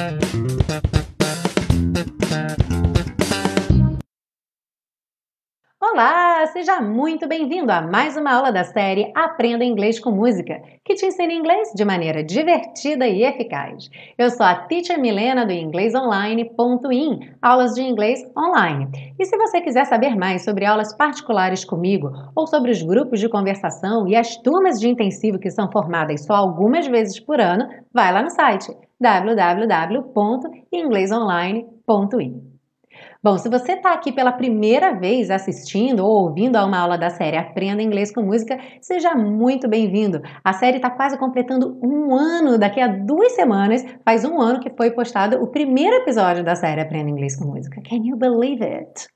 Thank you. Olá, seja muito bem-vindo a mais uma aula da série Aprenda Inglês com Música, que te ensina inglês de maneira divertida e eficaz. Eu sou a Teacher Milena do inglesonline.in, aulas de inglês online. E se você quiser saber mais sobre aulas particulares comigo ou sobre os grupos de conversação e as turmas de intensivo que são formadas só algumas vezes por ano, vai lá no site www.inglesonline.in. Bom, se você está aqui pela primeira vez assistindo ou ouvindo a uma aula da série Aprenda Inglês com Música, seja muito bem-vindo. A série está quase completando um ano, daqui a duas semanas, faz um ano que foi postado o primeiro episódio da série Aprenda Inglês com Música. Can you believe it?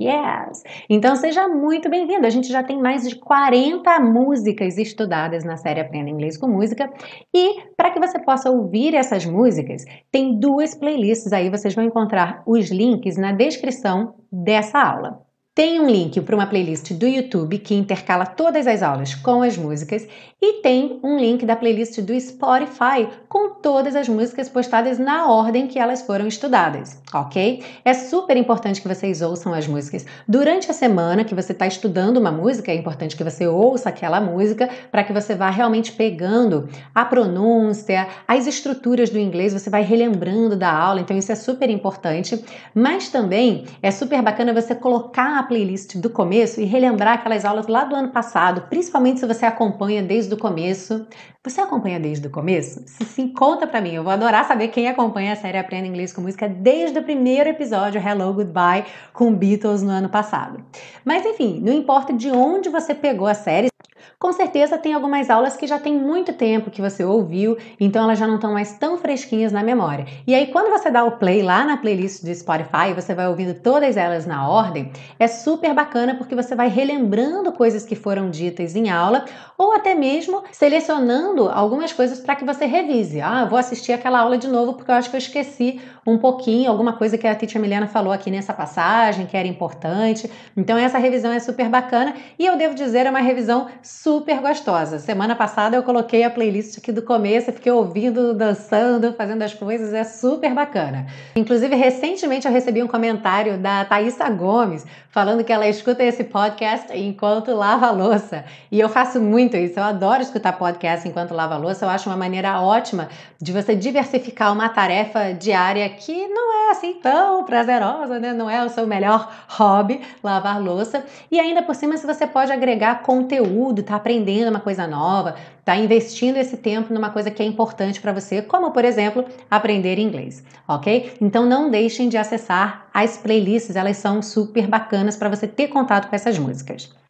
Yes! Então seja muito bem-vindo. A gente já tem mais de 40 músicas estudadas na série Aprenda Inglês com Música. E para que você possa ouvir essas músicas, tem duas playlists aí. Vocês vão encontrar os links na descrição dessa aula. Tem um link para uma playlist do YouTube que intercala todas as aulas com as músicas e tem um link da playlist do Spotify com todas as músicas postadas na ordem que elas foram estudadas, ok? É super importante que vocês ouçam as músicas. Durante a semana que você está estudando uma música, é importante que você ouça aquela música para que você vá realmente pegando a pronúncia, as estruturas do inglês, você vai relembrando da aula, então isso é super importante. Mas também é super bacana você colocar playlist do começo e relembrar aquelas aulas lá do ano passado, principalmente se você acompanha desde o começo. Você acompanha desde o começo? Se sim, conta pra mim. Eu vou adorar saber quem acompanha a série Aprenda Inglês com Música desde o primeiro episódio Hello Goodbye com Beatles no ano passado. Mas enfim, não importa de onde você pegou a série, com certeza tem algumas aulas que já tem muito tempo que você ouviu, então elas já não estão mais tão fresquinhas na memória. E aí quando você dá o play lá na playlist do Spotify, você vai ouvindo todas elas na ordem, é super bacana porque você vai relembrando coisas que foram ditas em aula ou até mesmo selecionando algumas coisas para que você revise. Ah, vou assistir aquela aula de novo porque eu acho que eu esqueci um pouquinho, alguma coisa que a Teacher Milena falou aqui nessa passagem que era importante. Então essa revisão é super bacana e eu devo dizer é uma revisão super gostosa. Semana passada eu coloquei a playlist aqui do começo, fiquei ouvindo, dançando, fazendo as coisas, é super bacana. Inclusive, recentemente eu recebi um comentário da Thaisa Gomes falando que ela escuta esse podcast enquanto lava louça. E eu faço muito isso, eu adoro escutar podcast enquanto lava louça, eu acho uma maneira ótima de você diversificar uma tarefa diária que não é assim tão prazerosa, né? Não é o seu melhor hobby lavar louça. E ainda por cima, se você pode agregar conteúdo, tá aprendendo uma coisa nova, está investindo esse tempo numa coisa que é importante para você, como por exemplo, aprender inglês, ok? Então não deixem de acessar as playlists, elas são super bacanas para você ter contato com essas músicas.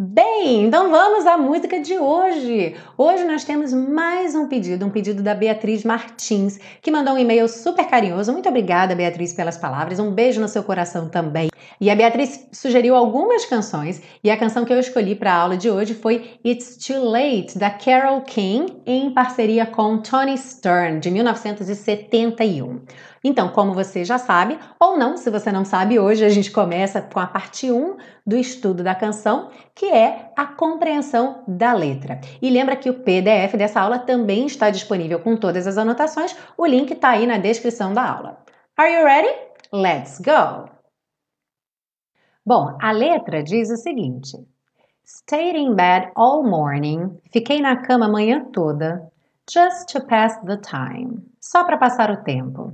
Bem, então vamos à música de hoje. Hoje nós temos mais um pedido, um pedido da Beatriz Martins, que mandou um e-mail super carinhoso. Muito obrigada, Beatriz, pelas palavras. Um beijo no seu coração também. E a Beatriz sugeriu algumas canções, e a canção que eu escolhi para a aula de hoje foi It's Too Late, da Carole King, em parceria com Tony Stern, de 1971. Então, como você já sabe, ou não, se você não sabe, hoje a gente começa com a parte 1 do estudo da canção, que é a compreensão da letra. E lembra que o PDF dessa aula também está disponível com todas as anotações, o link está aí na descrição da aula. Are you ready? Let's go! Bom, a letra diz o seguinte: Stayed in bed all morning, fiquei na cama a manhã toda, just to pass the time, só para passar o tempo.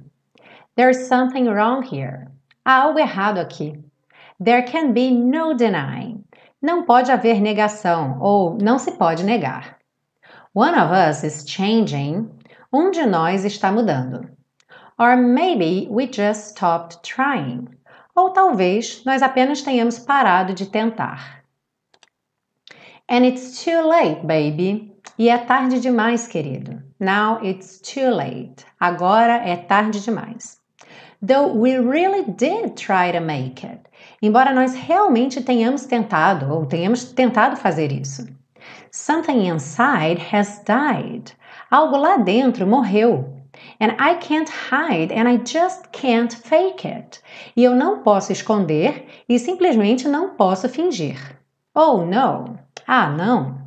There's something wrong here. Há algo errado aqui. There can be no denying. Não pode haver negação ou não se pode negar. One of us is changing. Um de nós está mudando. Or maybe we just stopped trying. Ou talvez nós apenas tenhamos parado de tentar. And it's too late, baby. E é tarde demais, querido. Now it's too late. Agora é tarde demais. Though we really did try to make it. Embora nós realmente tenhamos tentado ou tenhamos tentado fazer isso. Something inside has died. Algo lá dentro morreu. And I can't hide and I just can't fake it. E eu não posso esconder e simplesmente não posso fingir. Oh no. Ah, não.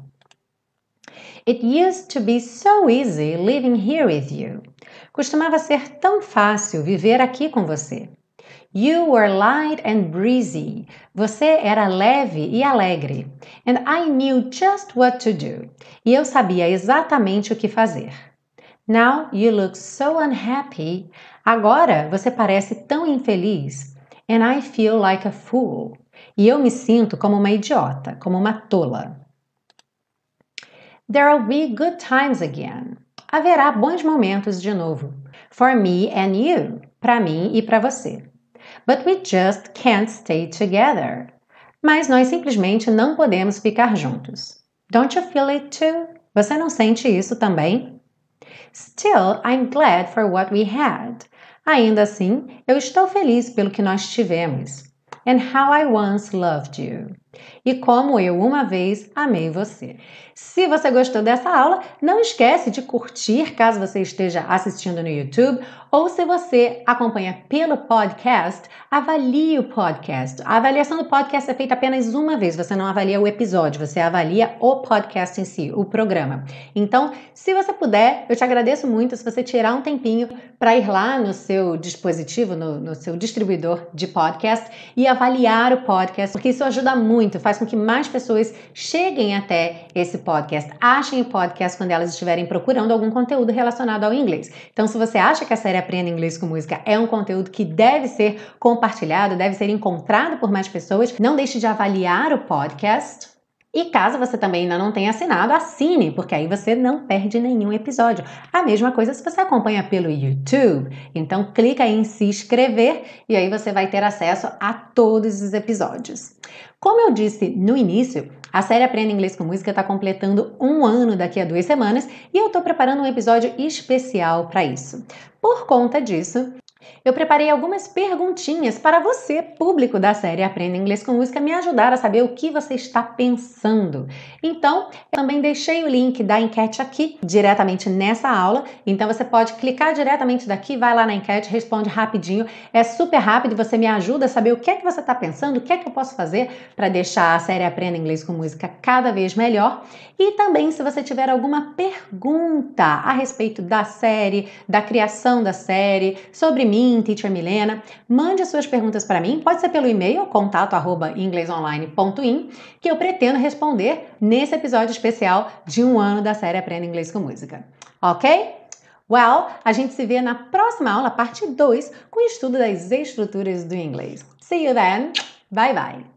It used to be so easy living here with you. Costumava ser tão fácil viver aqui com você. You were light and breezy. Você era leve e alegre. And I knew just what to do. E eu sabia exatamente o que fazer. Now you look so unhappy. Agora você parece tão infeliz. And I feel like a fool. E eu me sinto como uma idiota, como uma tola. There'll be good times again. Haverá bons momentos de novo. For me and you. Para mim e para você. But we just can't stay together. Mas nós simplesmente não podemos ficar juntos. Don't you feel it too? Você não sente isso também? Still, I'm glad for what we had. Ainda assim, eu estou feliz pelo que nós tivemos. And how I once loved you e como eu uma vez amei você. Se você gostou dessa aula, não esquece de curtir caso você esteja assistindo no YouTube ou se você acompanha pelo podcast, avalie o podcast. A avaliação do podcast é feita apenas uma vez, você não avalia o episódio, você avalia o podcast em si, o programa. Então, se você puder, eu te agradeço muito se você tirar um tempinho para ir lá no seu dispositivo, no, no seu distribuidor de podcast e avaliar o podcast, porque isso ajuda muito, faz com que mais pessoas cheguem até esse podcast, achem o podcast quando elas estiverem procurando algum conteúdo relacionado ao inglês. Então, se você acha que a série Aprenda Inglês com Música é um conteúdo que deve ser compartilhado, deve ser encontrado por mais pessoas, não deixe de avaliar o podcast e caso você também ainda não tenha assinado, assine, porque aí você não perde nenhum episódio. A mesma coisa se você acompanha pelo YouTube. Então clica em se inscrever e aí você vai ter acesso a todos os episódios. Como eu disse no início, a série Aprenda Inglês com Música está completando um ano daqui a duas semanas e eu estou preparando um episódio especial para isso. Por conta disso, eu preparei algumas perguntinhas para você, público da série Aprenda Inglês com Música, me ajudar a saber o que você está pensando. Então, eu também deixei o link da enquete aqui, diretamente nessa aula. Então, você pode clicar diretamente daqui, vai lá na enquete, responde rapidinho. É super rápido você me ajuda a saber o que é que você está pensando, o que é que eu posso fazer para deixar a série Aprenda Inglês com Música cada vez melhor. E também, se você tiver alguma pergunta a respeito da série, da criação da série, sobre mim, mim, Teacher Milena. Mande as suas perguntas para mim, pode ser pelo e-mail contato@inglesonline.in, que eu pretendo responder nesse episódio especial de um ano da série Aprenda Inglês com Música. Ok? Well, a gente se vê na próxima aula, parte 2, com o estudo das estruturas do inglês. See you then. Bye bye.